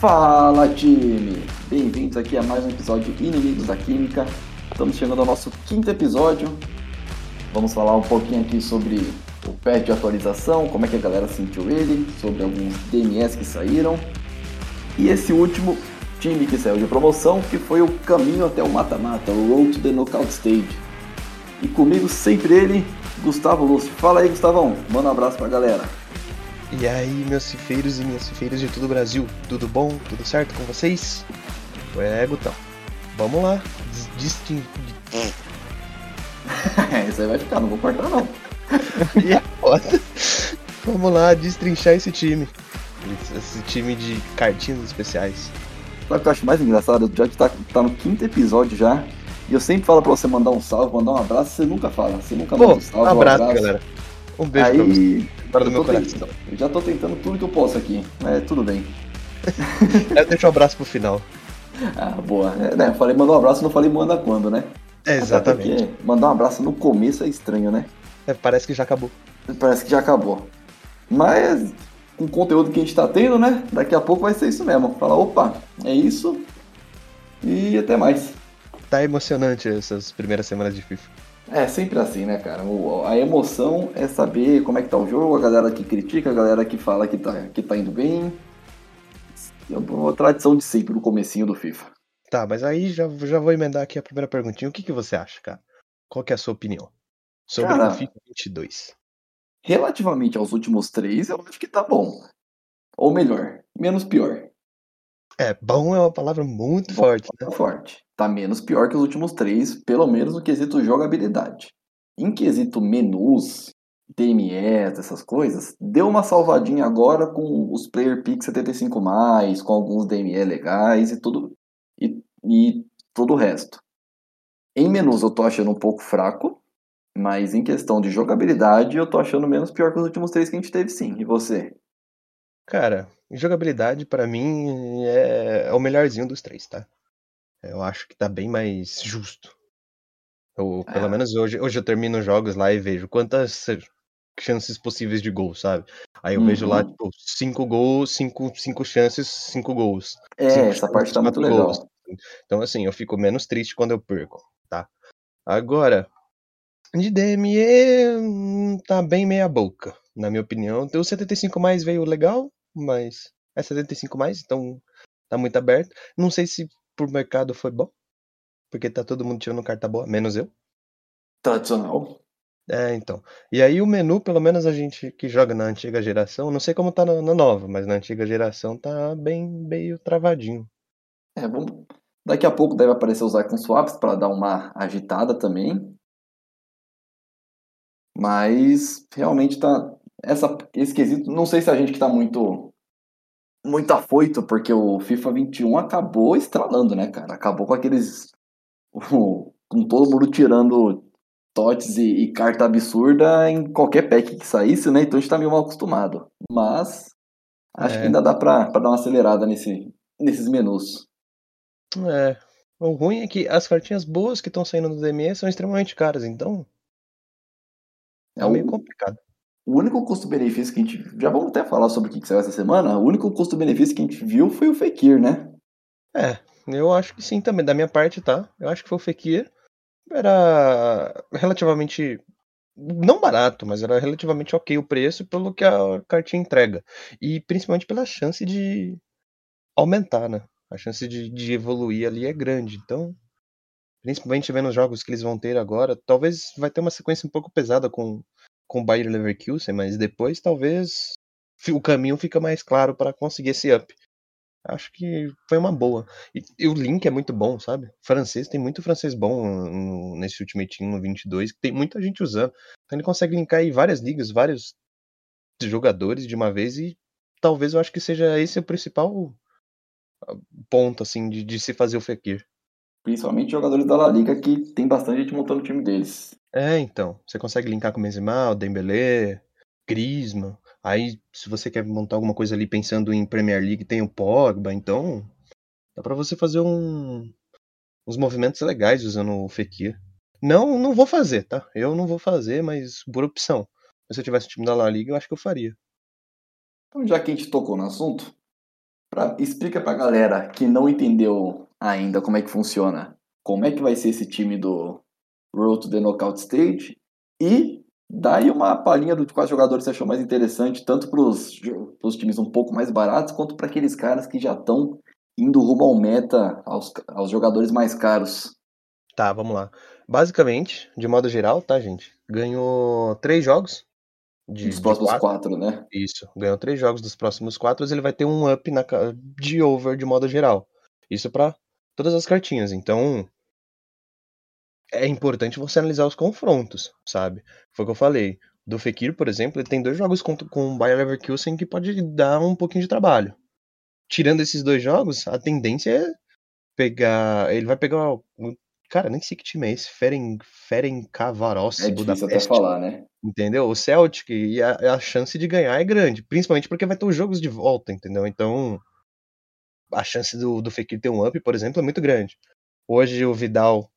Fala time! Bem-vindos aqui a mais um episódio de Inimigos da Química. Estamos chegando ao nosso quinto episódio. Vamos falar um pouquinho aqui sobre o patch de atualização, como é que a galera sentiu ele, sobre alguns DMS que saíram. E esse último time que saiu de promoção, que foi o caminho até o mata-mata, o Road to the Knockout Stage. E comigo sempre ele, Gustavo Lúcio. Fala aí, Gustavão. Manda um abraço pra galera. E aí, meus cifeiros e minhas cifeiras de todo o Brasil, tudo bom? Tudo certo com vocês? É, Gutão. Vamos lá, distinguir. Isso aí vai ficar, não vou cortar não. e é foda. Vamos lá, destrinchar esse time. Esse time de cartinhas especiais. Sabe o que eu acho mais engraçado? Já que tá, tá no quinto episódio já. E eu sempre falo pra você mandar um salve, mandar um abraço, você nunca fala. Você nunca Pô, manda um salve, um abraço, um abraço. galera. Um beijo Aí, pra vocês. Do eu meu coração. eu já tô tentando tudo que eu posso aqui, mas tudo bem. Eu deixo um abraço pro final. Ah, boa. É, né, falei mandar um abraço, não falei manda quando, né? É, exatamente. Mandar um abraço no começo é estranho, né? É, parece que já acabou. Parece que já acabou. Mas com o conteúdo que a gente tá tendo, né? Daqui a pouco vai ser isso mesmo. Falar, opa, é isso. E até mais. Tá emocionante essas primeiras semanas de FIFA. É sempre assim, né, cara? O- a emoção é saber como é que tá o jogo, a galera que critica, a galera que fala que tá, que tá indo bem. É uma tradição de sempre no comecinho do FIFA. Tá, mas aí já, já vou emendar aqui a primeira perguntinha. O que, que você acha, cara? Qual que é a sua opinião sobre Cara, o FIFA 22? Relativamente aos últimos três, eu acho que tá bom. Ou melhor, menos pior. É, bom é uma palavra muito forte, né? Tá forte. Tá menos pior que os últimos três, pelo menos no quesito jogabilidade. Em quesito menus, DMS, essas coisas, deu uma salvadinha agora com os Player Pick 75+, com alguns DME legais e tudo, e, e todo o resto. Em menus eu tô achando um pouco fraco, mas em questão de jogabilidade eu tô achando menos pior que os últimos três que a gente teve sim. E você? Cara, jogabilidade pra mim é, é o melhorzinho dos três, tá? Eu acho que tá bem mais justo. Eu, pelo Ah. menos hoje, hoje eu termino jogos lá e vejo quantas chances possíveis de gol, sabe? Aí eu vejo lá, Uhum. tipo, cinco gols, cinco, cinco chances, cinco gols. É, Cinco essa parte chances, tá muito quatro legal. gols. Então, assim, eu fico menos triste quando eu perco, tá? Agora, de DME, hum, tá bem meia boca, na minha opinião. O 75 mais veio legal, mas é 75 mais, então tá muito aberto. Não sei se por mercado foi bom, porque tá todo mundo tirando carta boa, menos eu. Tradicional. É, então. E aí o menu, pelo menos a gente que joga na antiga geração, não sei como tá na, na nova, mas na antiga geração tá bem meio travadinho. É, vamos... Daqui a pouco deve aparecer os icon swaps para dar uma agitada também. Mas realmente tá. Essa, esse quesito, não sei se a gente que tá muito. Muito afoito, porque o FIFA 21 acabou estralando, né, cara? Acabou com aqueles. com todo mundo tirando totes e, e carta absurda em qualquer pack que saísse, né? Então a gente tá meio mal acostumado. Mas. Acho É. que ainda dá pra, pra dar uma acelerada nesse, nesses menus. É. O ruim é que as cartinhas boas que estão saindo do DME são extremamente caras, então é, É o- meio complicado. O único custo-benefício que a gente. Já vamos até falar sobre o que que saiu essa semana. O único custo-benefício que a gente viu foi o Fekir, né? É, eu acho que sim também, da minha parte, tá? Eu acho que foi o Fekir. Era relativamente. Não barato, mas era relativamente ok o preço pelo que a cartinha entrega. E principalmente pela chance de aumentar, né? A chance de, de evoluir ali é grande. Então, principalmente vendo os jogos que eles vão ter agora, talvez vai ter uma sequência um pouco pesada com, com o Bayer Leverkusen, mas depois talvez o caminho fica mais claro para conseguir esse up. Acho que foi uma boa. E, e o link é muito bom, sabe? Francês, tem muito francês bom no- nesse Ultimate Team no 22, que tem muita gente usando. Então ele consegue linkar aí várias ligas, vários jogadores de uma vez e talvez eu acho que seja esse o principal ah, ponto, assim, de, de se fazer o Fekir. Principalmente jogadores da La Liga que tem bastante gente montando o time deles. É, então. Você consegue linkar com o Benzema, o Dembélé, Griezmann. Aí, se você quer montar alguma coisa ali pensando em Premier League, tem o Pogba. Então, dá pra você fazer um, uns movimentos legais usando o Fekir. Não, não vou fazer, tá? Eu não vou fazer, mas por opção. Se eu tivesse o time da La Liga, eu acho que eu faria. Então, já que a gente tocou no assunto, Pra, explica pra galera que não entendeu ainda como é que funciona, como é que vai ser esse time do Road to the Knockout Stage e daí uma palhinha de quais jogadores você achou mais interessante, tanto para os times um pouco mais baratos, quanto para aqueles caras que já estão indo rumo ao meta, aos, aos jogadores mais caros. Tá, vamos lá. Basicamente, de modo geral, tá, gente? Ganhou três jogos. De, dos próximos quatro. quatro. né? Isso. Ganhou três jogos dos próximos quatro, ele vai ter um up na, de over de modo geral. Isso para todas as cartinhas. Então, é importante você analisar os confrontos, sabe? Foi o que eu falei. Do Fekir, por exemplo, ele tem dois jogos com, com o Bayer Leverkusen que pode dar um pouquinho de trabalho. Tirando esses dois jogos, a tendência é pegar. Ele vai pegar. Cara, nem sei que time é esse. Feren, Feren Cavarossi, é difícil até falar, né? Entendeu? O Celtic e a, a chance de ganhar é grande. Principalmente porque vai ter os jogos de volta, entendeu? Então, a chance do, do Fekir ter um up, por exemplo, é muito grande. Hoje o Vidal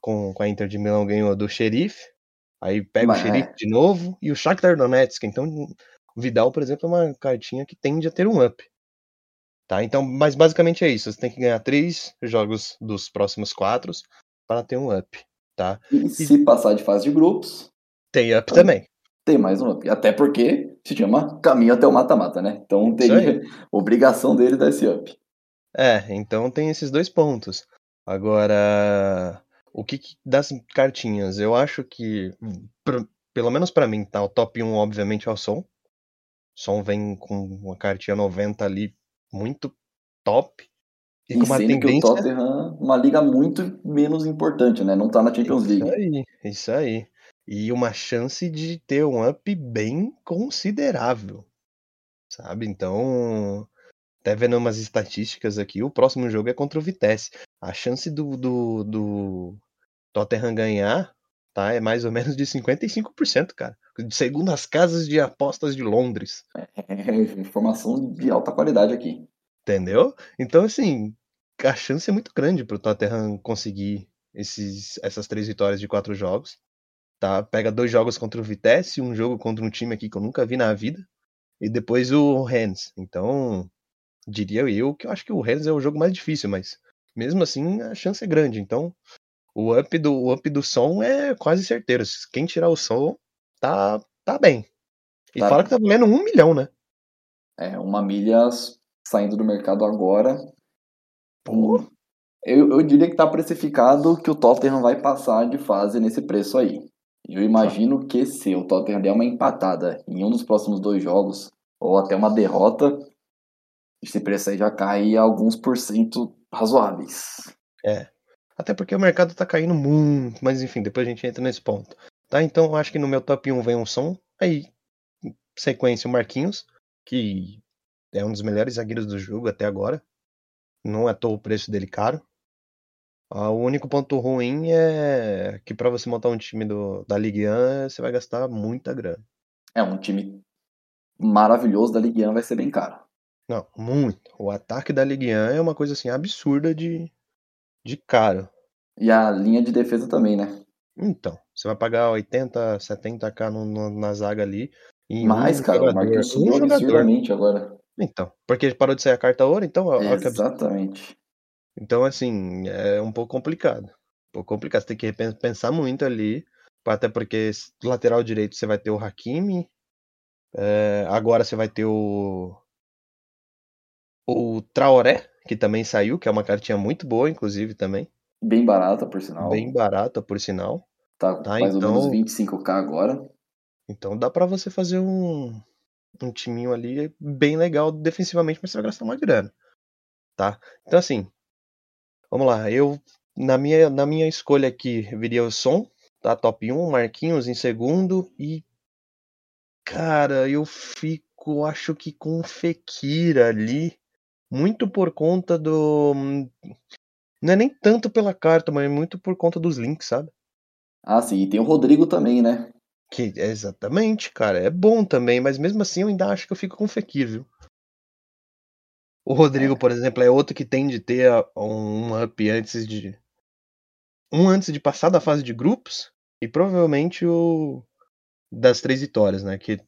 com, com a Inter de Milão ganhou do Xerife, aí pega Mas, o Xerife é. de novo e o Shakhtar Donetsk. Então o Vidal, por exemplo, é uma cartinha que tende a ter um up. Tá? Então, mas basicamente é isso. Você tem que ganhar três jogos dos próximos quatro para ter um up. Tá? E, e se passar de fase de grupos. Tem up também. Tem mais um up. Até porque se chama caminho até o mata-mata, né? Então tem obrigação dele dar esse up. É, então tem esses dois pontos. Agora, o que, que das cartinhas? Eu acho que, pra, pelo menos para mim, tá? O top 1, obviamente, é o som. O som vem com uma cartinha 90 ali muito top. E, e com uma tendência... que o Tottenham uma liga muito menos importante, né? Não tá na Champions isso League. Isso aí, isso aí. E uma chance de ter um up bem considerável. Sabe? Então, até vendo umas estatísticas aqui, o próximo jogo é contra o Vitesse. A chance do, do, do Tottenham ganhar, tá? É mais ou menos de 55%, cara. Segundo as casas de apostas de Londres. É, informação de alta qualidade aqui. Entendeu? Então, assim, a chance é muito grande pro Tottenham conseguir esses, essas três vitórias de quatro jogos. Tá? Pega dois jogos contra o Vitesse, um jogo contra um time aqui que eu nunca vi na vida, e depois o Rennes. Então, diria eu que eu acho que o Rennes é o jogo mais difícil, mas mesmo assim a chance é grande. Então, o up do, o up do som é quase certeiro. Quem tirar o som tá, tá bem. E tá. fala que tá valendo um milhão, né? É, uma milha saindo do mercado agora. Pô. Eu, eu diria que tá precificado que o Tottenham vai passar de fase nesse preço aí. Eu imagino que se o Tottenham der uma empatada em um dos próximos dois jogos, ou até uma derrota, esse preço aí já cai alguns por cento razoáveis. É. Até porque o mercado tá caindo muito, mas enfim, depois a gente entra nesse ponto. Tá? Então eu acho que no meu top 1 vem um som, aí sequência o Marquinhos, que é um dos melhores zagueiros do jogo até agora. Não é toa o preço dele caro. Ah, o único ponto ruim é que para você montar um time do, da Ligue 1, você vai gastar muita grana. É, um time maravilhoso da Ligue 1 vai ser bem caro. Não, muito. O ataque da Ligue 1 é uma coisa assim absurda de, de caro. E a linha de defesa também, né? Então, você vai pagar 80, 70k no, no, na zaga ali. Mais, um cara, jogador, o Marquinhos subiu um absurdamente agora. Então, porque parou de sair a carta ouro, então... Exatamente. Então, assim, é um pouco complicado. Um pouco complicado, você tem que pensar muito ali, até porque lateral direito você vai ter o Hakimi, é, agora você vai ter o o Traoré, que também saiu, que é uma cartinha muito boa, inclusive, também. Bem barata, por sinal. Bem barata, por sinal. Tá, tá mais então... ou menos 25k agora. Então dá para você fazer um, um timinho ali bem legal defensivamente, mas você vai gastar uma grana. Tá? Então assim, vamos lá. Eu, na minha, na minha escolha aqui, viria o som, tá? Top 1, Marquinhos em segundo e... Cara, eu fico, acho que com o Fekir ali muito por conta do. Não é nem tanto pela carta, mas muito por conta dos links, sabe? Ah, sim. E tem o Rodrigo também, né? Que exatamente, cara. É bom também, mas mesmo assim eu ainda acho que eu fico com o Fekir, viu? O Rodrigo, é. por exemplo, é outro que tem de ter um up antes de. Um antes de passar da fase de grupos. E provavelmente o. Das três vitórias, né? Que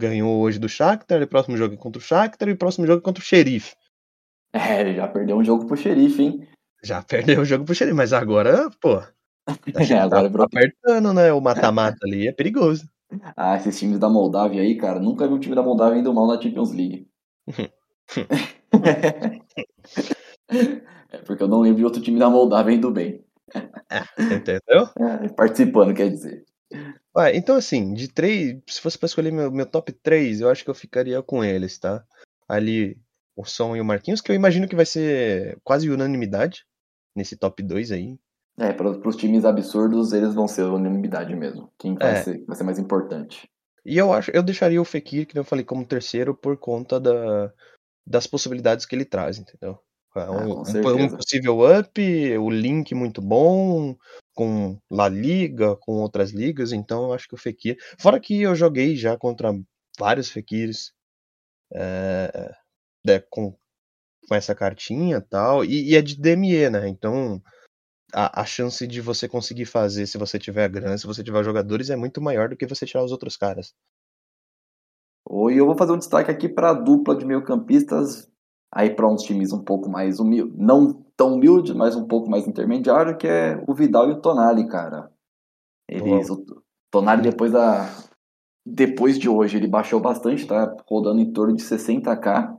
Ganhou hoje do Shakhtar, o próximo jogo é contra o Shakhtar e o próximo jogo é contra o Xerife. É, ele já perdeu um jogo pro xerife, hein? Já perdeu o jogo pro Xerife, mas agora, pô. Tá, É, agora tá virou- apertando, né? O mata-mata ali é perigoso. Ah, esses times da Moldávia aí, cara, nunca vi um time da Moldávia indo mal na Champions League. é porque eu não lembro de outro time da Moldávia indo bem. Entendeu? É, participando, quer dizer. Vai, então assim, de três, se fosse pra escolher meu, meu top 3, eu acho que eu ficaria com eles, tá? Ali, o Som e o Marquinhos, que eu imagino que vai ser quase unanimidade nesse top 2 aí. É, para os times absurdos, eles vão ser unanimidade mesmo. Quem vai, É. ser, vai ser mais importante. E eu acho, eu deixaria o Fekir, que eu falei, como terceiro por conta da, das possibilidades que ele traz, entendeu? É Ah, Um, um- um possível up, o link muito bom, com La Liga, com outras ligas, então eu acho que o Fekir. Fora que eu joguei já contra vários Fekirs é, né, com, com essa cartinha tal, e, e é de DME, né? Então a, a chance de você conseguir fazer se você tiver grana, se você tiver jogadores, é muito maior do que você tirar os outros caras. Oi, eu vou fazer um destaque aqui para a dupla de meio-campistas, aí para uns times um pouco mais humildes, não tão humildes, mas um pouco mais intermediário, que é o Vidal e o Tonali, cara. Eles, o Tonali depois da depois de hoje ele baixou bastante, tá rodando em torno de 60k.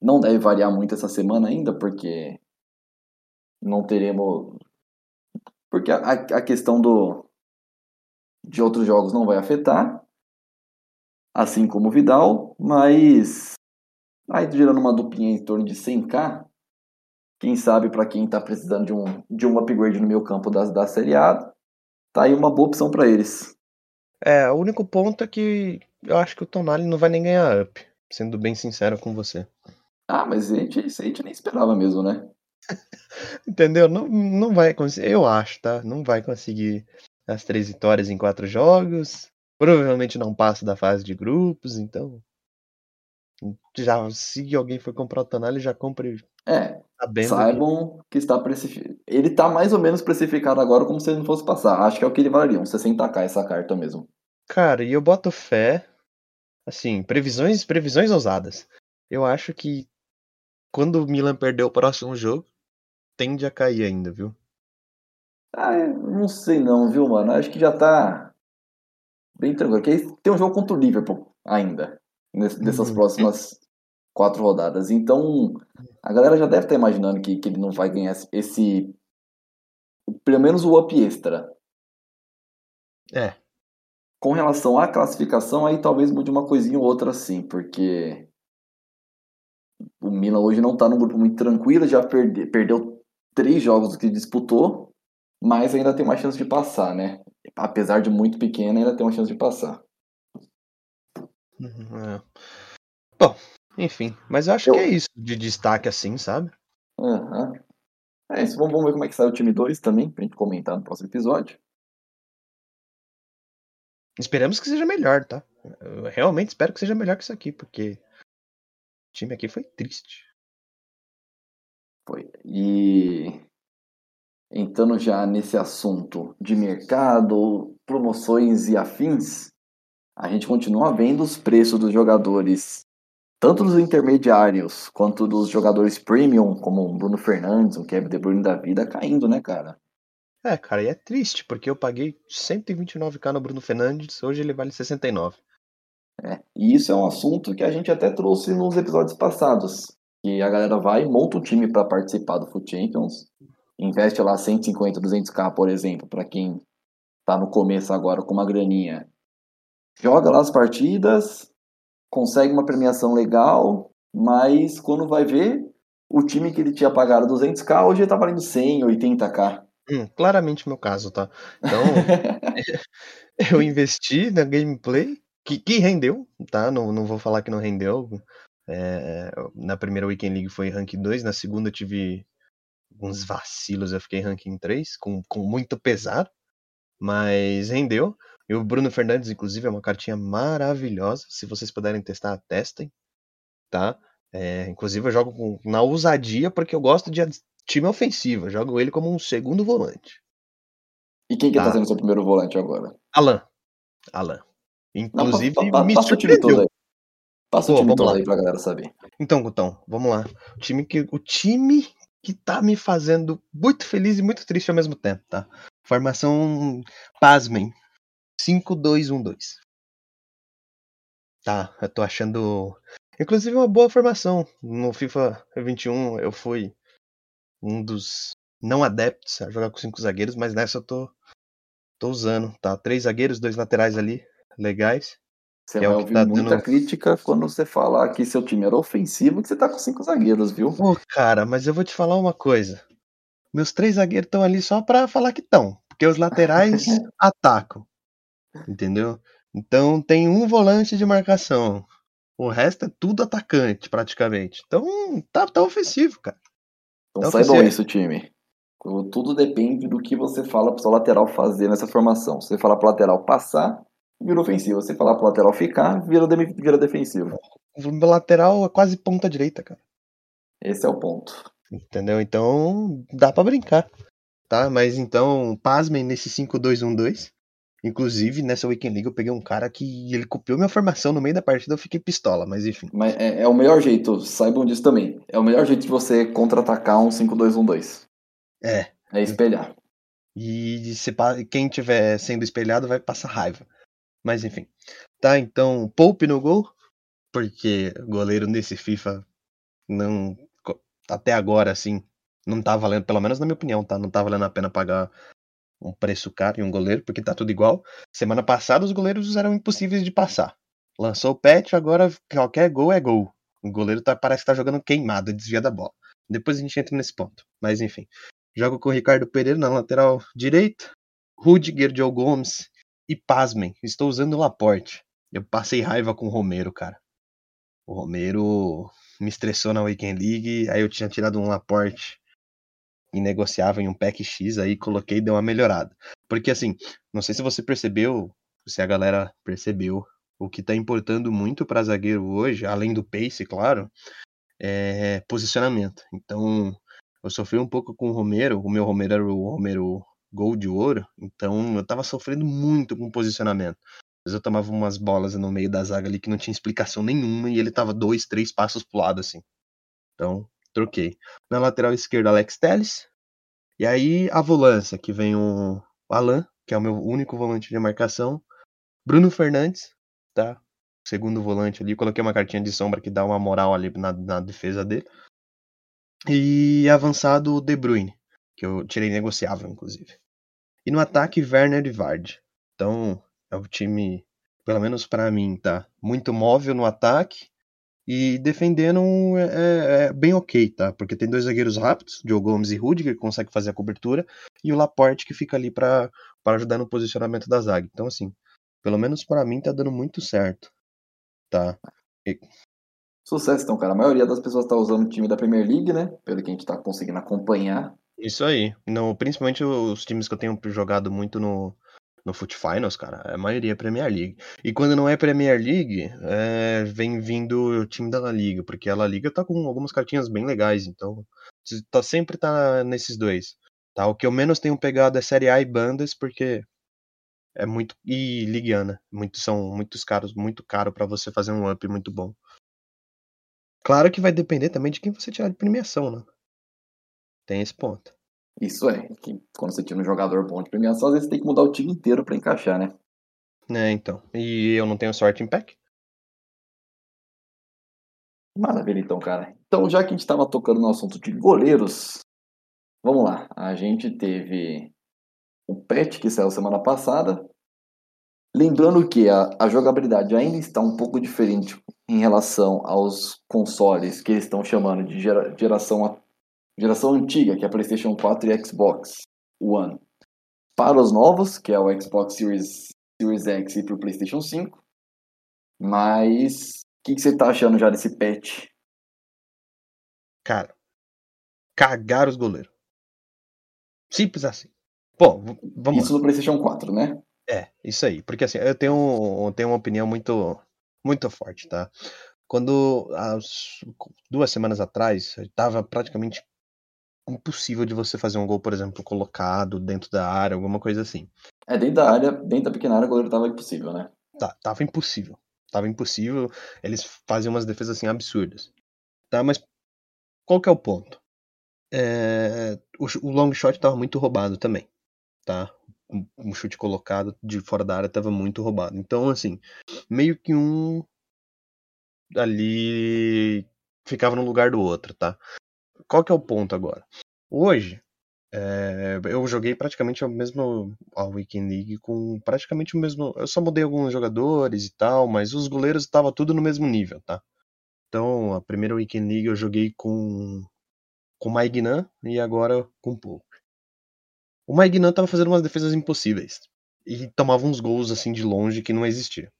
Não deve variar muito essa semana ainda, porque não teremos porque a, a questão do de outros jogos não vai afetar assim como o Vidal, mas aí gerando uma duplinha em torno de 100k, quem sabe para quem tá precisando de um, de um upgrade no meio campo da, da Série A, tá aí uma boa opção para eles. É, o único ponto é que eu acho que o Tonali não vai nem ganhar up, sendo bem sincero com você. Ah, mas a gente, isso a gente nem esperava mesmo, né? Entendeu? Não, não vai conseguir, eu acho, tá? Não vai conseguir as três vitórias em quatro jogos. Provavelmente não passa da fase de grupos, então. Já, se alguém for comprar o Tonali, já compre É, sabendo. que- saibam que está precificado. Ele tá mais ou menos precificado agora como se ele não fosse passar. Acho que é o que ele valeria, uns 60k essa carta mesmo. Cara, e eu boto fé. Assim, previsões, previsões ousadas. Eu acho que quando o Milan perder o próximo jogo, tende a cair ainda, viu? Ah, é, não sei não, viu, mano? Acho que já tá bem tranquilo. Porque tem um jogo contra o Liverpool ainda, nessas Uhum. próximas quatro rodadas. Então, a galera já deve estar imaginando que, que ele não vai ganhar esse. Pelo menos o up extra. É. Com relação à classificação, aí talvez mude uma coisinha ou outra assim, porque o Milan hoje não tá num grupo muito tranquilo, já perde, perdeu três jogos que disputou, mas ainda tem uma chance de passar, né? Apesar de muito pequena, ainda tem uma chance de passar. Uhum, é. Bom, enfim, mas eu acho Eu- que é isso de destaque assim, sabe? Aham. É isso, vamos, vamos ver como é que sai o time 2 também, pra gente comentar no próximo episódio. Esperamos que seja melhor, tá? Eu realmente espero que seja melhor que isso aqui, porque o time aqui foi triste. Foi. E entrando já nesse assunto de mercado, promoções e afins, a gente continua vendo os preços dos jogadores, tanto dos intermediários quanto dos jogadores premium, como o Bruno Fernandes, o Kevin De Bruyne da vida, caindo, né, cara? É, cara, e é triste, porque eu paguei 129k no Bruno Fernandes, hoje ele vale 69. É, e isso é um assunto que a gente até trouxe nos episódios passados. Que a galera vai, monta um time para participar do Foot Champions, investe lá 150, 200k, por exemplo, para quem tá no começo agora com uma graninha. Joga lá as partidas, consegue uma premiação legal, mas quando vai ver, o time que ele tinha pagado 200k hoje tá valendo 100, 80k. Hum, claramente o meu caso, tá? Então, eu investi na gameplay, que, que rendeu, tá? Não, não vou falar que não rendeu. É, na primeira Weekend League foi ranking 2, na segunda eu tive alguns vacilos, eu fiquei ranking 3, com, com muito pesar, mas rendeu. E o Bruno Fernandes, inclusive, é uma cartinha maravilhosa. Se vocês puderem testar, testem, tá? É, inclusive, eu jogo com, na ousadia porque eu gosto de time ofensivo. Eu jogo ele como um segundo volante. E quem que tá, Tá. sendo seu primeiro volante agora? Alan. Alan. Inclusive, Não, pa- pa- me passa o time todo surpreendeu. aí. Passa Pô, o time todo aí pra galera saber. Então, Gutão, vamos lá. O time que, o time que tá me fazendo muito feliz e muito triste ao mesmo tempo, tá? Formação, pasmem, 5-2-1-2. Tá, eu tô achando. Inclusive uma boa formação. No FIFA 21 eu fui um dos não adeptos a jogar com cinco zagueiros, mas nessa eu tô, tô usando, tá? Três zagueiros, dois laterais ali, legais. Você é vai ouvir tá muita dando... crítica quando você falar que seu time era ofensivo, que você tá com cinco zagueiros, viu? Pô, cara, mas eu vou te falar uma coisa. Meus três zagueiros estão ali só pra falar que estão, porque os laterais atacam. Entendeu? Então tem um volante de marcação. O resto é tudo atacante, praticamente. Então tá, tá ofensivo, cara. Então tá saibam isso, time. Tudo depende do que você fala pro seu lateral fazer nessa formação. Se você falar pro lateral passar, vira ofensivo. Se falar pro lateral ficar, vira, de, vira defensivo. O lateral é quase ponta direita, cara. Esse é o ponto. Entendeu? Então dá para brincar. Tá? Mas então, pasmem nesse 5-2-1-2. Inclusive, nessa Weekend League eu peguei um cara que ele copiou minha formação no meio da partida, eu fiquei pistola, mas enfim. Mas é, é o melhor jeito, saibam disso também. É o melhor jeito de você contra-atacar um 5-2-1-2. É. É espelhar. E se, quem tiver sendo espelhado vai passar raiva. Mas enfim. Tá, então, Poupe no gol, porque goleiro nesse FIFA não. Até agora, assim, não tá valendo, pelo menos na minha opinião, tá? Não tá valendo a pena pagar um preço caro em um goleiro, porque tá tudo igual. Semana passada os goleiros eram impossíveis de passar. Lançou o patch, agora qualquer gol é gol. O goleiro tá, parece que tá jogando queimado, desvia da bola. Depois a gente entra nesse ponto. Mas enfim. Jogo com o Ricardo Pereira na lateral direita. Rudiger, Joe Gomes e pasmem, estou usando o Laporte. Eu passei raiva com o Romero, cara. O Romero me estressou na Weekend League, aí eu tinha tirado um Laporte e negociava em um pack X, aí coloquei e deu uma melhorada. Porque assim, não sei se você percebeu, se a galera percebeu, o que tá importando muito para zagueiro hoje, além do pace, claro, é posicionamento. Então, eu sofri um pouco com o Romero, o meu Romero era o Romero gol de ouro, então eu tava sofrendo muito com posicionamento. Vezes eu tomava umas bolas no meio da zaga ali que não tinha explicação nenhuma e ele tava dois, três passos pro lado assim. Então, troquei. Na lateral esquerda, Alex Telles. E aí a volância, que vem o Alan, que é o meu único volante de marcação. Bruno Fernandes, tá? Segundo volante ali. Coloquei uma cartinha de sombra que dá uma moral ali na, na defesa dele. E avançado De Bruyne, que eu tirei negociável, inclusive. E no ataque, Werner e Vard. Então, é o time, pelo menos para mim, tá muito móvel no ataque e defendendo é, é, é, bem ok, tá? Porque tem dois zagueiros rápidos, Joe Gomes e Rudiger, que consegue fazer a cobertura, e o Laporte que fica ali para ajudar no posicionamento da zaga. Então, assim, pelo menos para mim tá dando muito certo, tá? E... Sucesso, então, cara. A maioria das pessoas tá usando o time da Premier League, né? Pelo que a gente tá conseguindo acompanhar. Isso aí. No, principalmente os times que eu tenho jogado muito no, no Foot Finals, cara, a maioria é Premier League. E quando não é Premier League, é, vem vindo o time da La Liga, porque a La Liga tá com algumas cartinhas bem legais, então tá sempre tá nesses dois. Tá? O que eu menos tenho pegado é Série A e bandas, porque é muito e Ligiana, muito são muitos caros, muito caro para você fazer um up muito bom. Claro que vai depender também de quem você tirar de premiação, né? Tem esse ponto. Isso é, que quando você tira um jogador bom de premiação, às vezes você tem que mudar o time inteiro para encaixar, né? É, então. E eu não tenho sorte em pack? Maravilha, então, cara. Então, já que a gente estava tocando no assunto de goleiros, vamos lá. A gente teve o Pet que saiu semana passada. Lembrando que a, a jogabilidade ainda está um pouco diferente em relação aos consoles que eles estão chamando de gera, geração geração antiga, que é a PlayStation 4 e Xbox One, para os novos, que é o Xbox Series, Series X e para o PlayStation 5. Mas o que, que, você tá achando já desse patch? Cara, cagar os goleiros. Simples assim. Pô, vamos Isso lá. no PlayStation 4, né? É, isso aí. Porque assim, eu tenho, eu tenho uma opinião muito, muito forte, tá? Quando, as duas semanas atrás, eu tava praticamente impossível de você fazer um gol, por exemplo, colocado dentro da área, alguma coisa assim. É, dentro da área, dentro da pequena área, o goleiro tava impossível, né? Tá, tava impossível. Tava impossível. Eles faziam umas defesas assim absurdas. Tá, mas qual que é o ponto? É, o, o long shot tava muito roubado também, tá? Um, um chute colocado de fora da área tava muito roubado. Então, assim, meio que um ali ficava no lugar do outro, tá? Qual que é o ponto agora? Hoje, é, eu joguei praticamente o mesmo a Weekend League com praticamente o mesmo. Eu só mudei alguns jogadores e tal, mas os goleiros estavam tudo no mesmo nível, tá? Então, a primeira Weekend League eu joguei com com Maignan e agora com Pope. O Maignan tava fazendo umas defesas impossíveis e tomava uns gols assim de longe que não existia.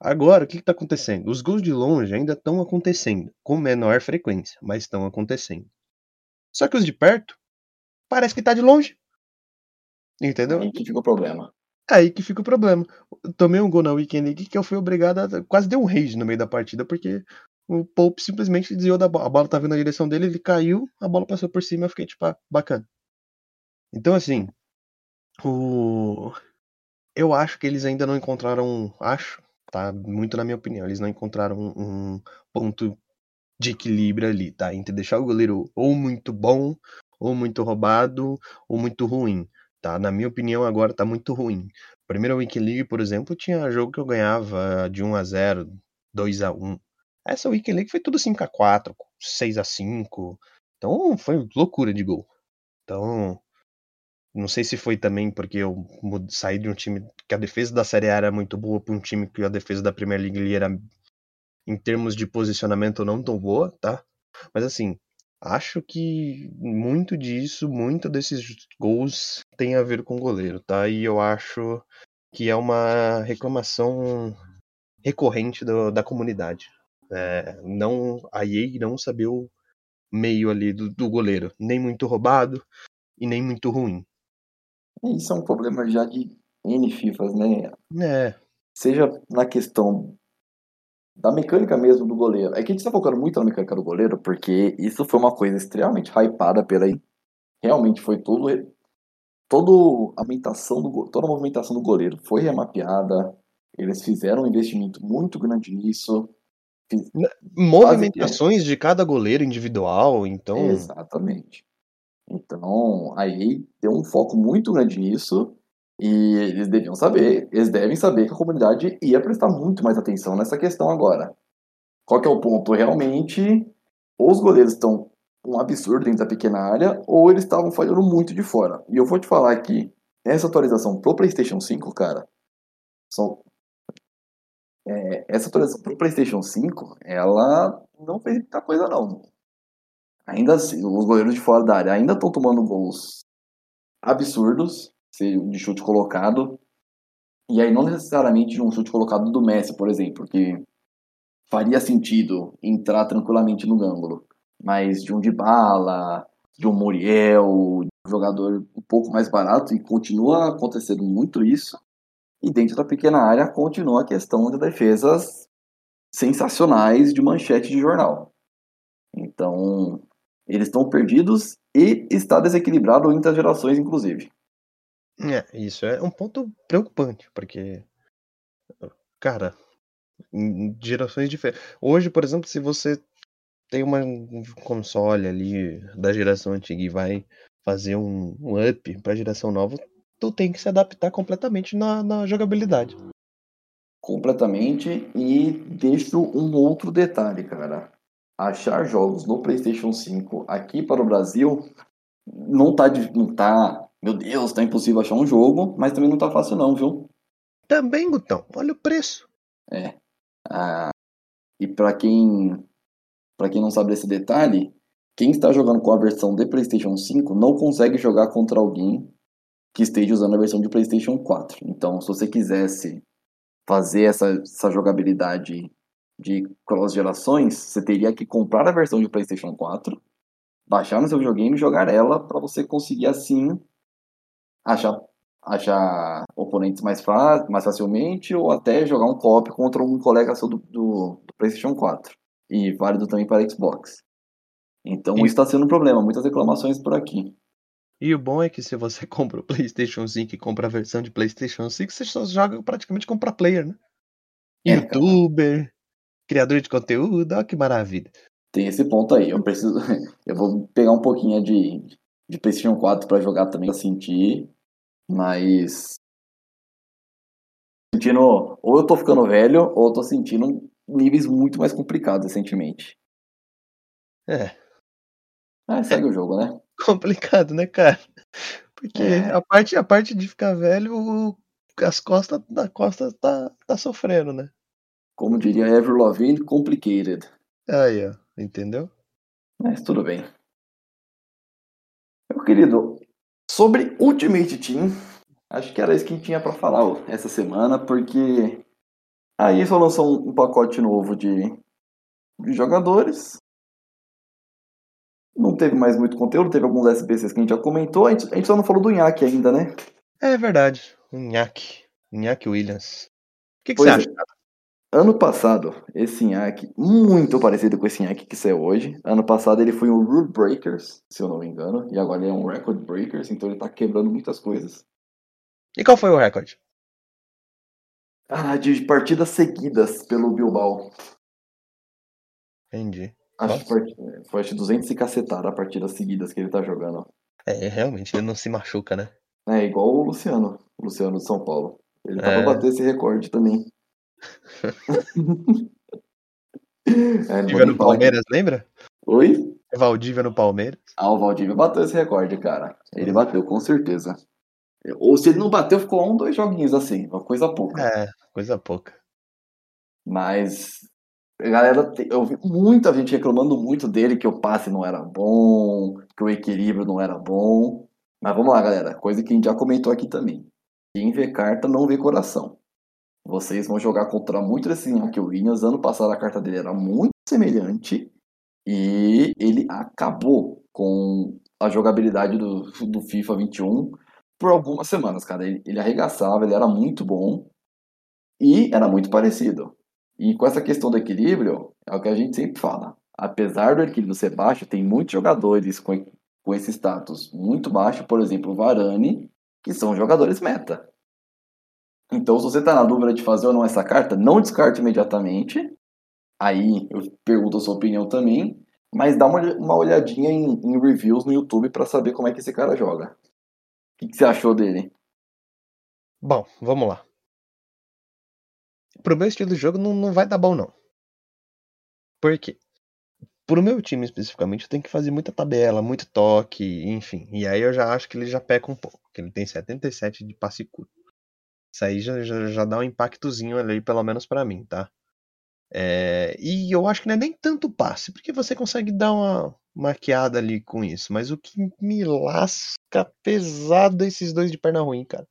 Agora, o que está acontecendo? Os gols de longe ainda estão acontecendo, com menor frequência, mas estão acontecendo. Só que os de perto, parece que está de longe. Entendeu? Aí que fica o problema. Aí que fica o problema. Eu tomei um gol na Weekend que eu fui obrigado a. Quase deu um rage no meio da partida, porque o Pope simplesmente desviou da bola. A bola tá vindo na direção dele, ele caiu, a bola passou por cima, eu fiquei tipo, ah, bacana. Então, assim, o... eu acho que eles ainda não encontraram. Acho, tá? Muito na minha opinião, eles não encontraram um, um ponto de equilíbrio ali, tá? Entre deixar o goleiro ou muito bom, ou muito roubado, ou muito ruim, tá? Na minha opinião, agora tá muito ruim. Primeira Week League, por exemplo, tinha jogo que eu ganhava de 1 a 0 2 a 1 essa Week League foi tudo 5x4, 6x5. Então foi loucura de gol. Então, não sei se foi também porque eu saí de um time que a defesa da Série A era muito boa para um time que a defesa da Premier League era, em termos de posicionamento, não tão boa, tá? Mas assim, acho que muito disso, muito desses gols tem a ver com o goleiro, tá? E eu acho que é uma reclamação recorrente do, da comunidade. É, não, a EA não saber o meio ali do, do goleiro, nem muito roubado e nem muito ruim. Isso é um problema já de N FIFAs, né? É. Seja na questão da mecânica mesmo do goleiro. É que a gente está focando muito na mecânica do goleiro, porque isso foi uma coisa extremamente hypada pela. Realmente foi tudo. Toda a movimentação do, toda a movimentação do goleiro foi remapeada. Eles fizeram um investimento muito grande nisso. Movimentações de cada goleiro individual, então. Exatamente. Então, aí deu um foco muito grande nisso. E eles deviam saber, eles devem saber que a comunidade ia prestar muito mais atenção nessa questão agora. Qual que é o ponto? Realmente, ou os goleiros estão um absurdo dentro da pequena área, ou eles estavam falhando muito de fora. E eu vou te falar que essa atualização pro PlayStation 5, cara, é, essa atualização para o PlayStation 5, ela não fez muita coisa, não. Ainda assim, os goleiros de fora da área ainda estão tomando gols absurdos, de chute colocado. E aí, não necessariamente de um chute colocado do Messi, por exemplo, que faria sentido entrar tranquilamente no ângulo. Mas de um de bala, de um Muriel, de um jogador um pouco mais barato, e continua acontecendo muito isso. E dentro da pequena área continua a questão de defesas sensacionais de manchete de jornal. Então, eles estão perdidos e está desequilibrado entre as gerações, inclusive. É, isso é um ponto preocupante, porque, cara, em gerações diferentes. Hoje, por exemplo, se você tem uma, um console ali da geração antiga e vai fazer um, um up para a geração nova, tu tem que se adaptar completamente na, na jogabilidade. Completamente. E deixo um outro detalhe, cara. Achar jogos no PlayStation 5 aqui para o Brasil não tá, não tá. Meu Deus, tá impossível achar um jogo, mas também não tá fácil, não, viu? Também, Gutão. Olha o preço. É. Ah, e para quem para quem não sabe desse detalhe, quem está jogando com a versão de PlayStation 5 não consegue jogar contra alguém que esteja usando a versão de PlayStation 4. Então, se você quisesse fazer essa, essa jogabilidade de cross gerações, você teria que comprar a versão de PlayStation 4, baixar no seu videogame e jogar ela para você conseguir assim achar, achar oponentes mais, mais facilmente ou até jogar um co-op contra um colega seu do, do, do, PlayStation 4 e válido também para Xbox. Então, isso está sendo um problema, muitas reclamações por aqui. E o bom é que se você compra o PlayStation 5 e compra a versão de PlayStation 5, você só joga praticamente compra player, né? É, Youtuber, criador de conteúdo, olha que maravilha. Tem esse ponto aí. Eu preciso. Eu vou pegar um pouquinho de, de PlayStation 4 pra jogar também, pra sentir. Mas. Sentindo. Ou eu tô ficando velho, ou eu tô sentindo níveis muito mais complicados recentemente. É, Mas segue o jogo, né? complicado, né, cara? Porque É. a, parte, a parte de ficar velho, as costas da costa tá, tá sofrendo, né? Como diria Avril Lavigne, complicated. Aí, ó, entendeu? Mas tudo bem. Meu querido, sobre Ultimate Team, acho que era isso que a gente tinha pra falar ó, essa semana, porque aí só lançou um, pacote novo de, de jogadores. Não teve mais muito conteúdo, teve alguns SBCs que a gente já comentou. A gente, a gente só não falou do Nhaque ainda, né? É verdade. O Nhaque. Nhaque Williams. O que, que você é. acha? Ano passado, esse Nhaque, muito parecido com esse Nhaque que saiu hoje. Ano passado ele foi um Rule Breakers, se eu não me engano, e agora ele é um Record Breakers, então ele tá quebrando muitas coisas. E qual foi o recorde? Ah, de partidas seguidas pelo Bilbao. Entendi. Acho que Nossa. foi acho, 200 e cacetada partidas seguidas que ele tá jogando. É, realmente, ele não se machuca, né? É igual o Luciano, o Luciano de São Paulo. Ele tava É. bater esse recorde também. É, Valdívia no Palmeiras, lembra? Oi? Valdívia no Palmeiras. Ah, o Valdívia bateu esse recorde, cara. Ele bateu, com certeza. Ou se ele não bateu, ficou um, dois joguinhos assim, uma coisa pouca. É, coisa pouca. Mas, a galera, eu vi muita gente reclamando muito dele, que o passe não era bom, que o equilíbrio não era bom. Mas vamos lá, galera, coisa que a gente já comentou aqui também. Quem vê carta não vê coração. Vocês vão jogar contra muito desse Iñaki Williams. Ano passado a carta dele era muito semelhante e ele acabou com a jogabilidade do, do FIFA 21 por algumas semanas, cara. Ele, ele arregaçava, ele era muito bom e era muito parecido. E com essa questão do equilíbrio, é o que a gente sempre fala. Apesar do equilíbrio ser baixo, tem muitos jogadores com, com esse status muito baixo, por exemplo, o Varane, que são jogadores meta. Então, se você está na dúvida de fazer ou não essa carta, não descarte imediatamente. Aí eu pergunto a sua opinião também, mas dá uma, uma olhadinha em, em reviews no YouTube para saber como é que esse cara joga. O que, que você achou dele? Bom, vamos lá. Pro meu estilo de jogo não, não vai dar bom, não. Por quê? Pro meu time especificamente, eu tenho que fazer muita tabela, muito toque, enfim. E aí eu já acho que ele já peca um pouco. Que ele tem 77 de passe curto. Isso aí já, já, já dá um impactozinho ali, pelo menos pra mim, tá? É, e eu acho que não é nem tanto passe, porque você consegue dar uma maquiada ali com isso. Mas o que me lasca pesado é esses dois de perna ruim, cara.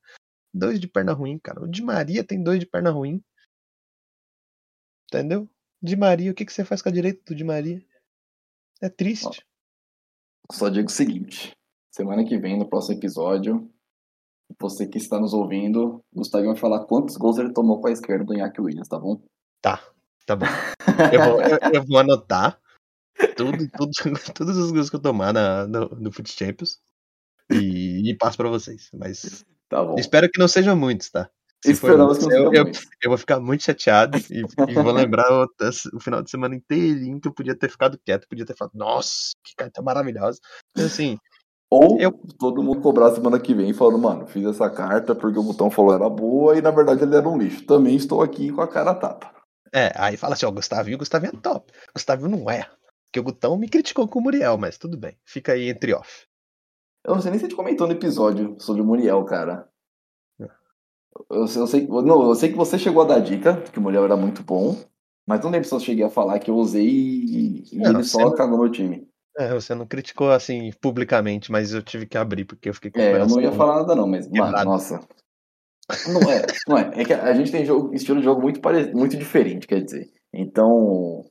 Dois de perna ruim, cara. O Di Maria tem dois de perna ruim. Entendeu? Di Maria, o que, que você faz com a direita do Di Maria? É triste. Só digo o seguinte: semana que vem, no próximo episódio, você que está nos ouvindo, Gustavo vai falar quantos gols ele tomou com a esquerda do Iñaki Williams, tá bom? Tá, tá bom. Eu vou, eu, eu vou anotar tudo, tudo, todos os gols que eu tomar na, no, no Foot Champions e, e passo pra vocês. Mas Tá bom. espero que não sejam muitos, tá? Se Esperamos que não eu, eu, eu vou ficar muito chateado e, e vou lembrar o, o final de semana inteirinho que eu podia ter ficado quieto, podia ter falado, nossa, que carta maravilhosa. Então, assim, Ou Eu- todo mundo cobrar semana que vem falando, mano, fiz essa carta porque o botão falou era boa e na verdade ele era um lixo. Também estou aqui com a cara tapa. É, aí fala assim, ó, Gustavinho, Gustavinho é top. Gustavinho não é. Porque o Gutão me criticou com o Muriel, mas tudo bem. Fica aí entre off. Eu não sei nem se a gente comentou no episódio sobre o Muriel, cara. É. Eu, sei- eu sei, não, eu sei que você chegou a dar dica, que o Muriel era muito bom, mas não lembro se eu cheguei a falar que eu usei e, e Não, ele só você cagou meu time. É, você não criticou assim publicamente, mas eu tive que abrir porque eu fiquei com É, eu não ia falar nada não, mas, mano, nossa. Não é, não é. É que a gente tem jogo, estilo de jogo muito, pare... muito diferente, quer dizer. Então,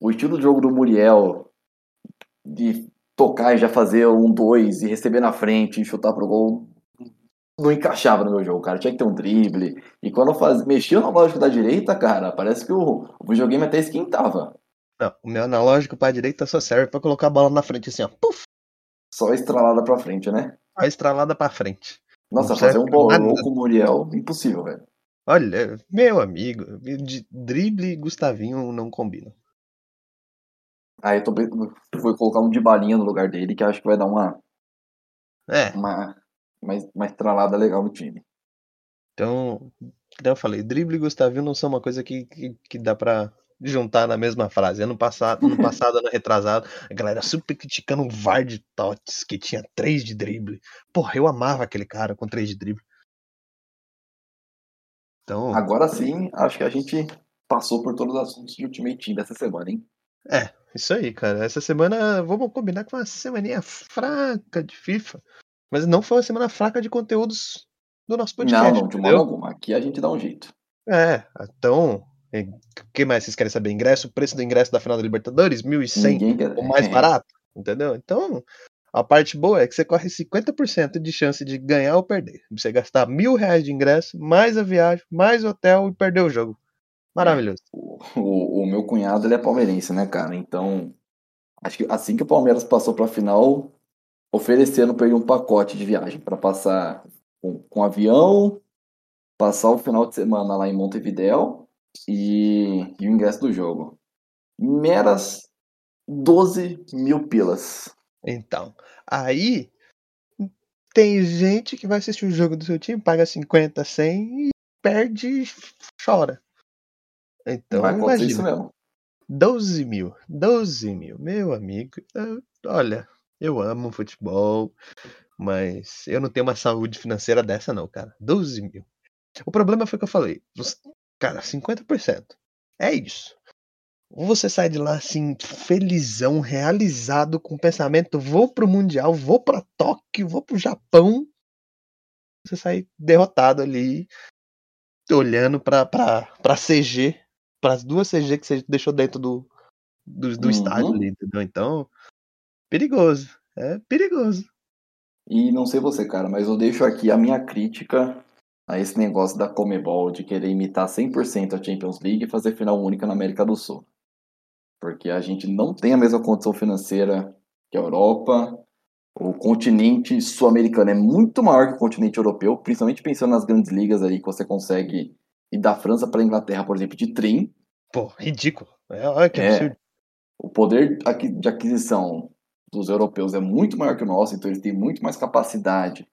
o estilo de jogo do Muriel de tocar e já fazer um dois e receber na frente e chutar pro gol não encaixava no meu jogo, cara. Tinha que ter um drible. E quando eu faz... mexia na lógica da direita, cara, parece que o, o videogame até esquentava. Não, o meu analógico pra direita só serve pra colocar a bola na frente assim, ó. Puf, Só estralada pra frente, né? a estralada pra frente. Nossa, fazer um bolão com o Muriel, impossível, velho. Olha, meu amigo, de drible e Gustavinho não combinam. Aí eu tô vou colocar um de balinha no lugar dele, que acho que vai dar uma É, uma uma, uma estralada legal no time. então, então eu falei, drible e Gustavinho não são uma coisa que, que, que dá pra juntar na mesma frase. Ano passado, ano passado, ano retrasado, a galera super criticando o VAR de Tots, que tinha três de drible. Porra, eu amava aquele cara com três de drible. Então, Agora sim, acho que a gente passou por todos os assuntos de Ultimate Team dessa semana, hein? é, isso aí, cara. Essa semana, vamos combinar com uma semaninha fraca de FIFA. Mas não foi uma semana fraca de conteúdos do nosso podcast. não, não, de modo entendeu? algum. Aqui a gente dá um jeito. É, então, o que mais vocês querem saber? Ingresso, o preço do ingresso da final da Libertadores? 1.100, Ninguém quer. o mais é, barato, entendeu? Então, a parte boa é que você corre 50% de chance de ganhar ou perder. Você gastar mil reais de ingresso, mais a viagem, mais hotel e perder o jogo. Maravilhoso. O, o, o meu cunhado ele é palmeirense, né, cara? Então, acho que assim que o Palmeiras passou pra final, oferecendo pra ele um pacote de viagem pra passar com, com avião, passar o final de semana lá em Montevidéu e, e o ingresso do jogo. Meras 12 mil pilas. Então, aí tem gente que vai assistir o jogo do seu time, paga 50, 100 e perde e chora. Então, Vai acontecer isso imagina. mesmo. 12 mil, 12 mil, meu amigo. eu- olha, eu amo futebol, mas eu não tenho uma saúde financeira dessa, não, cara. 12 mil. O problema foi que eu falei, cara, 50%. É isso. Ou você sai de lá assim, felizão, realizado, com o pensamento: vou pro Mundial, vou pra Tóquio, vou pro Japão. Você sai derrotado ali, olhando pra, pra, pra CG, pras duas CG que você deixou dentro do, do, do Uhum. estádio ali, entendeu? Então, perigoso. É perigoso. E não sei você, cara, mas eu deixo aqui a minha crítica a esse negócio da Comebol de querer imitar 100% a Champions League e fazer final única na América do Sul. Porque a gente não tem a mesma condição financeira que a Europa. O continente sul-americano é muito maior que o continente europeu, principalmente pensando nas grandes ligas aí que você consegue ir da França para a Inglaterra, por exemplo, de trem. Pô, ridículo. É, olha que É. absurdo. O poder de aquisição dos europeus é muito maior que o nosso, então eles têm muito mais capacidade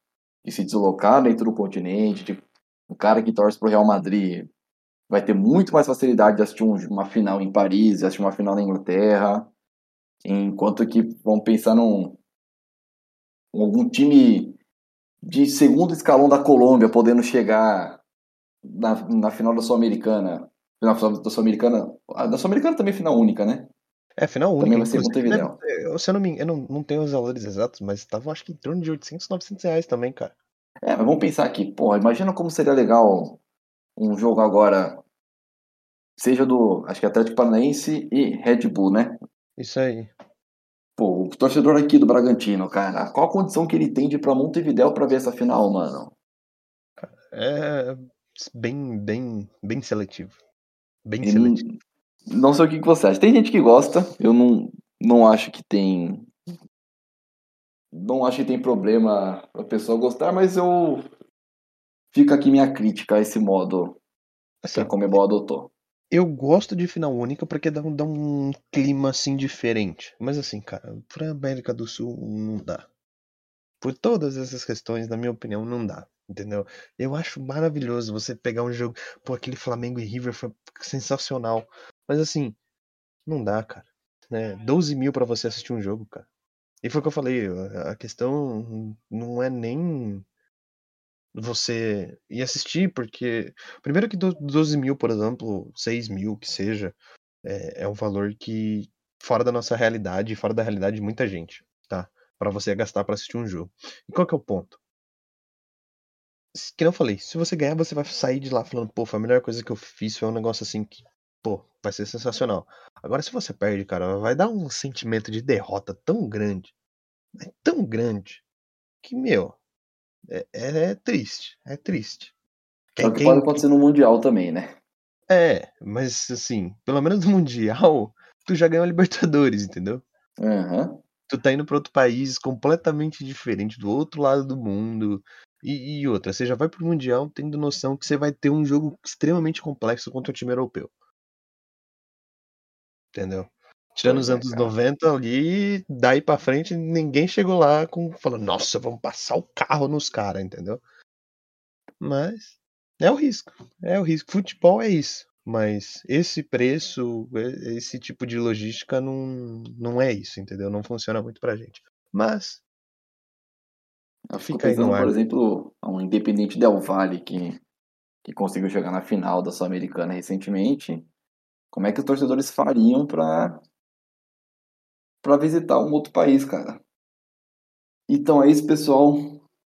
de se deslocar dentro do continente. De, o cara que torce pro Real Madrid vai ter muito mais facilidade de assistir um- uma final em Paris, assistir uma final na Inglaterra, enquanto que vão pensar num algum time de segundo escalão da Colômbia podendo chegar na, na final da Sul-Americana. Na final da Sul-Americana. Da Sul-Americana também é final única, né? É final única. Também vai ser Montevidéu. deve- eu, se eu não me engano, eu não, não tenho os valores exatos, mas estavam acho que em torno de 800, 900 reais também, cara. É, mas vamos pensar aqui, porra, imagina como seria legal um jogo agora, seja do, acho que Atlético Paranaense e Red Bull, né? Isso aí. Pô, o torcedor aqui do Bragantino, cara, qual a condição que ele tem de ir pra Montevidéu pra ver essa final, mano? É bem, bem, bem seletivo. Bem Ele seletivo. não, não sei o que, que você acha. Tem gente que gosta, eu não, não acho que tem. Não acho que tem problema a pessoa gostar, mas eu. Fica aqui minha crítica a esse modo que Assim, a Comebol adotou. eu gosto de final única porque dá, um- dá um clima assim diferente. Mas assim, cara, pra América do Sul não dá. Por todas essas questões, na minha opinião, não dá. Entendeu? Eu acho maravilhoso você pegar um jogo. Pô, aquele Flamengo e River foi sensacional. Mas assim, não dá, cara. Né? 12 mil pra você assistir um jogo, cara. E foi o que eu falei, a questão não é nem você ir assistir, porque. Primeiro que do- 12 mil, por exemplo, 6 mil, que seja, é, é um valor que. fora da nossa realidade, fora da realidade de muita gente, tá? Pra você gastar pra assistir um jogo. E qual que é o ponto? Que não falei, se você ganhar, você vai sair de lá falando, pô, foi a melhor coisa que eu fiz, foi um negócio assim que, pô, vai ser sensacional. Agora, se você perde, cara, vai dar um sentimento de derrota tão grande, é tão grande, que, meu, é, é- triste, é triste. É o que Quem- pode acontecer no Mundial também, né? É, mas assim, pelo menos no Mundial, tu já ganhou a Libertadores, entendeu? Aham. Tu tá indo pra outro país completamente diferente, do outro lado do mundo. E, e, outra, você já vai pro Mundial tendo noção que você vai ter um jogo extremamente complexo contra o time europeu. Entendeu? Tirando os é, anos 90 ali, daí pra frente, ninguém chegou lá com falando, nossa, vamos passar o carro nos caras, entendeu? Mas é o risco. É o risco. Futebol é isso. Mas esse preço, esse tipo de logística não, não é isso, entendeu? Não funciona muito pra gente. Mas. Eu fica aí no ar. Por exemplo, um Independente Del Valle que, que conseguiu chegar na final da Sul-Americana recentemente. Como é que os torcedores fariam para para visitar um outro país, cara? Então é isso, pessoal.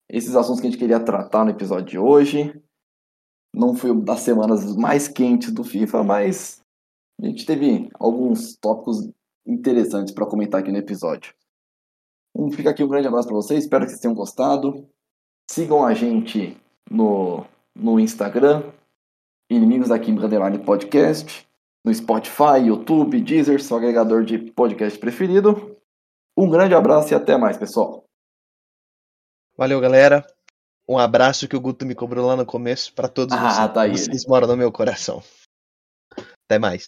Esses assuntos que a gente queria tratar no episódio de hoje. Não foi das semanas mais quentes do FIFA, mas a gente teve alguns tópicos interessantes para comentar aqui no episódio. Um, fica aqui um grande abraço para vocês, espero que vocês tenham gostado. Sigam a gente no, no Instagram, Inimigos da Underline Podcast, no Spotify, YouTube, Deezer, seu agregador de podcast preferido. Um grande abraço e até mais, pessoal. Valeu, galera. Um abraço que o Guto me cobrou lá no começo para todos ah, vocês. Tá aí. Vocês moram no meu coração. Até mais.